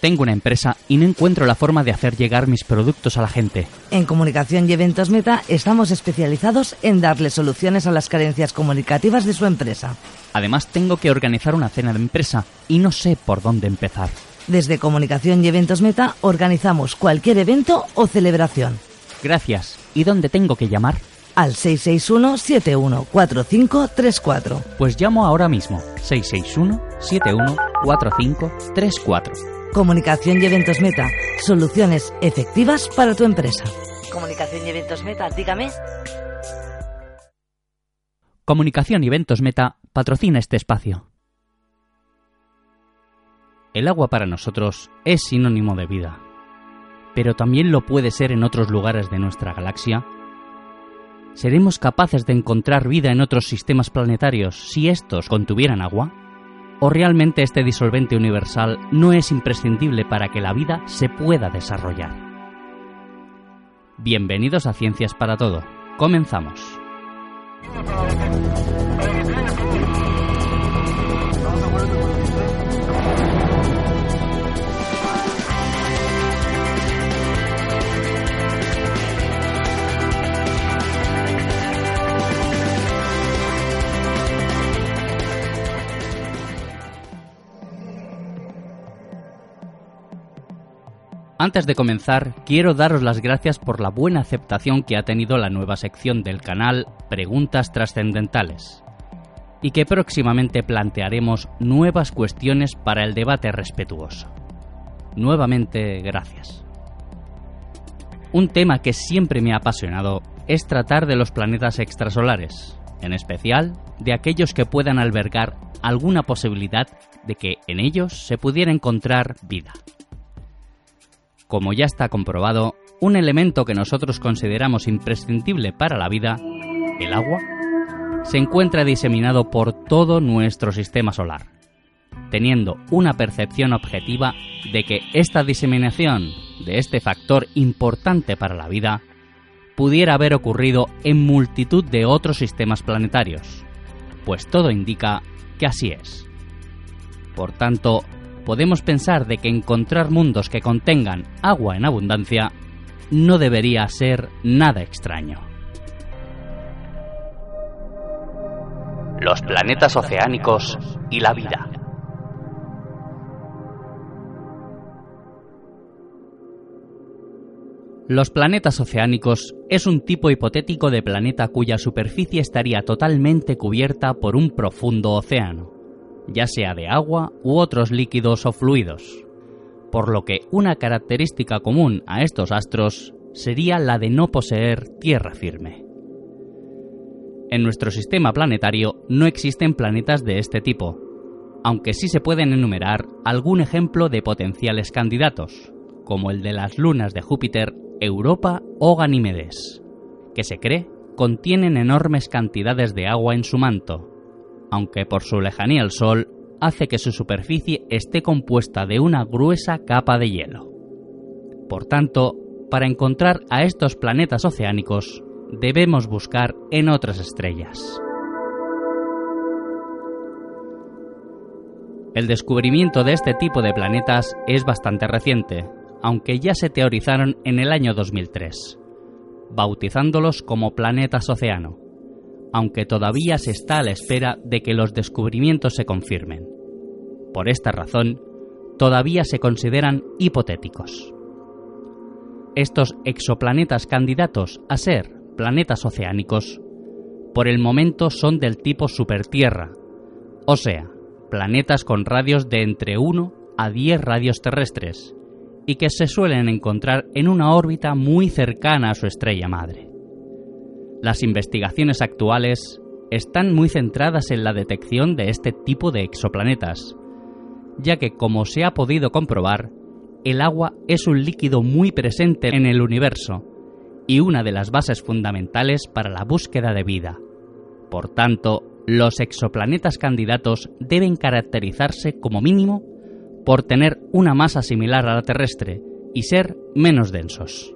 Tengo una empresa y no encuentro la forma de hacer llegar mis productos a la gente. En Comunicación y Eventos Meta estamos especializados en darle soluciones a las carencias comunicativas de su empresa. Además, tengo que organizar una cena de empresa y no sé por dónde empezar. Desde Comunicación y Eventos Meta organizamos cualquier evento o celebración. Gracias. ¿Y dónde tengo que llamar? Al 661-714534. Pues llamo ahora mismo. 661-714534. Comunicación y Eventos Meta. Soluciones efectivas para tu empresa. Comunicación y Eventos Meta, dígame. Comunicación y Eventos Meta patrocina este espacio. El agua para nosotros es sinónimo de vida, pero también lo puede ser en otros lugares de nuestra galaxia. ¿Seremos capaces de encontrar vida en otros sistemas planetarios si estos contuvieran agua? ¿O realmente este disolvente universal no es imprescindible para que la vida se pueda desarrollar? Bienvenidos a Ciencias para Todo. Comenzamos. Antes de comenzar, quiero daros las gracias por la buena aceptación que ha tenido la nueva sección del canal Preguntas Trascendentales y que próximamente plantearemos nuevas cuestiones para el debate respetuoso. Nuevamente, gracias. Un tema que siempre me ha apasionado es tratar de los planetas extrasolares, en especial de aquellos que puedan albergar alguna posibilidad de que en ellos se pudiera encontrar vida. Como ya está comprobado, un elemento que nosotros consideramos imprescindible para la vida, el agua, se encuentra diseminado por todo nuestro sistema solar, teniendo una percepción objetiva de que esta diseminación de este factor importante para la vida pudiera haber ocurrido en multitud de otros sistemas planetarios, pues todo indica que así es. Por tanto, podemos pensar de que encontrar mundos que contengan agua en abundancia no debería ser nada extraño. Los planetas oceánicos y la vida. Los planetas oceánicos es un tipo hipotético de planeta cuya superficie estaría totalmente cubierta por un profundo océano ya sea de agua u otros líquidos o fluidos, por lo que una característica común a estos astros sería la de no poseer tierra firme. En nuestro sistema planetario no existen planetas de este tipo, aunque sí se pueden enumerar algún ejemplo de potenciales candidatos, como el de las lunas de Júpiter, Europa o Ganímedes, que se cree contienen enormes cantidades de agua en su manto, aunque por su lejanía al Sol hace que su superficie esté compuesta de una gruesa capa de hielo. Por tanto, para encontrar a estos planetas oceánicos, debemos buscar en otras estrellas. El descubrimiento de este tipo de planetas es bastante reciente, aunque ya se teorizaron en el año 2003, bautizándolos como planetas océano aunque todavía se está a la espera de que los descubrimientos se confirmen. Por esta razón, todavía se consideran hipotéticos. Estos exoplanetas candidatos a ser planetas oceánicos, por el momento son del tipo supertierra, o sea, planetas con radios de entre 1 a 10 radios terrestres, y que se suelen encontrar en una órbita muy cercana a su estrella madre. Las investigaciones actuales están muy centradas en la detección de este tipo de exoplanetas, ya que, como se ha podido comprobar, el agua es un líquido muy presente en el universo y una de las bases fundamentales para la búsqueda de vida. Por tanto, los exoplanetas candidatos deben caracterizarse como mínimo por tener una masa similar a la terrestre y ser menos densos.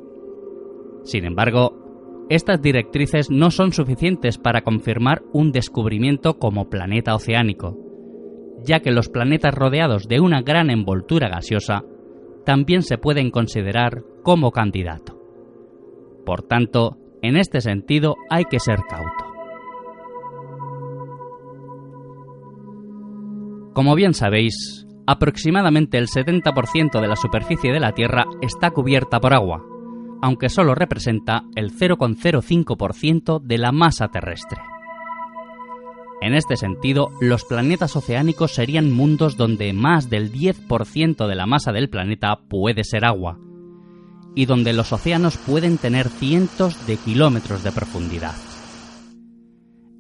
Sin embargo, estas directrices no son suficientes para confirmar un descubrimiento como planeta oceánico, ya que los planetas rodeados de una gran envoltura gaseosa también se pueden considerar como candidato. Por tanto, en este sentido hay que ser cauto. Como bien sabéis, aproximadamente el 70% de la superficie de la Tierra está cubierta por agua, aunque solo representa el 0,05% de la masa terrestre. En este sentido, los planetas oceánicos serían mundos donde más del 10% de la masa del planeta puede ser agua, y donde los océanos pueden tener cientos de kilómetros de profundidad.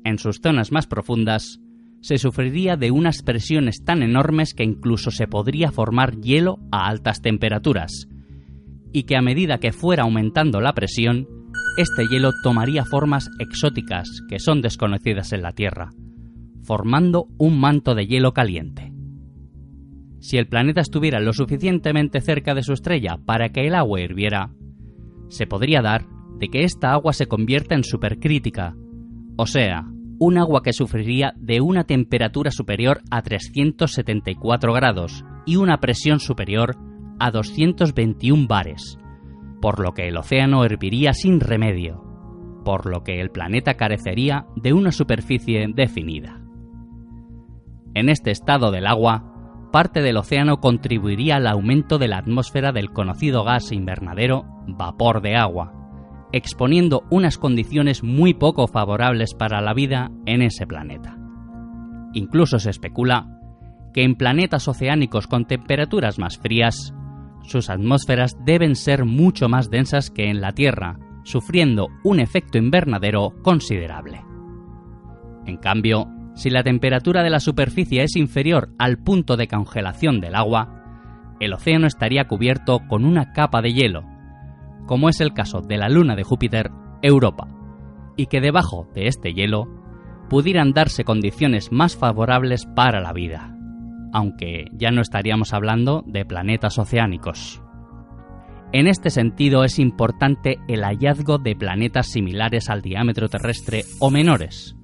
En sus zonas más profundas, se sufriría de unas presiones tan enormes que incluso se podría formar hielo a altas temperaturas, y que a medida que fuera aumentando la presión, este hielo tomaría formas exóticas que son desconocidas en la Tierra, formando un manto de hielo caliente. Si el planeta estuviera lo suficientemente cerca de su estrella para que el agua hirviera, se podría dar de que esta agua se convierta en supercrítica, o sea, un agua que sufriría de una temperatura superior a 374 grados y una presión superior a 221 bares, por lo que el océano herviría sin remedio, por lo que el planeta carecería de una superficie definida. En este estado del agua, parte del océano contribuiría al aumento de la atmósfera del conocido gas invernadero vapor de agua, exponiendo unas condiciones muy poco favorables para la vida en ese planeta. Incluso se especula que en planetas oceánicos con temperaturas más frías, sus atmósferas deben ser mucho más densas que en la Tierra, sufriendo un efecto invernadero considerable. En cambio, si la temperatura de la superficie es inferior al punto de congelación del agua, el océano estaría cubierto con una capa de hielo, como es el caso de la luna de Júpiter, Europa, y que debajo de este hielo pudieran darse condiciones más favorables para la vida, aunque ya no estaríamos hablando de planetas oceánicos. En este sentido es importante el hallazgo de planetas similares al diámetro terrestre o menores,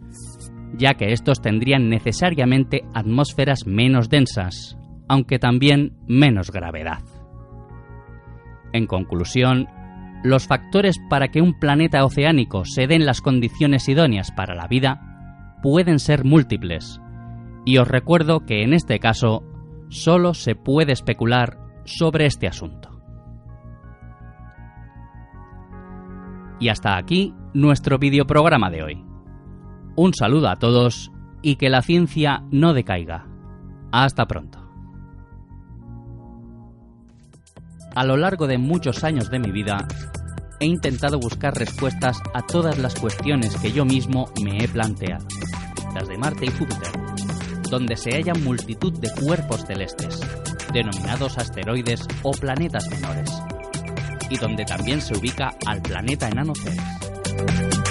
ya que estos tendrían necesariamente atmósferas menos densas, aunque también menos gravedad. En conclusión, los factores para que un planeta oceánico se den las condiciones idóneas para la vida pueden ser múltiples, y os recuerdo que en este caso solo se puede especular sobre este asunto. Y hasta aquí nuestro videoprograma de hoy. Un saludo a todos y que la ciencia no decaiga. Hasta pronto. A lo largo de muchos años de mi vida, he intentado buscar respuestas a todas las cuestiones que yo mismo me he planteado, las de Marte y Júpiter, donde se hallan multitud de cuerpos celestes, denominados asteroides o planetas menores, y donde también se ubica al planeta enano Ceres.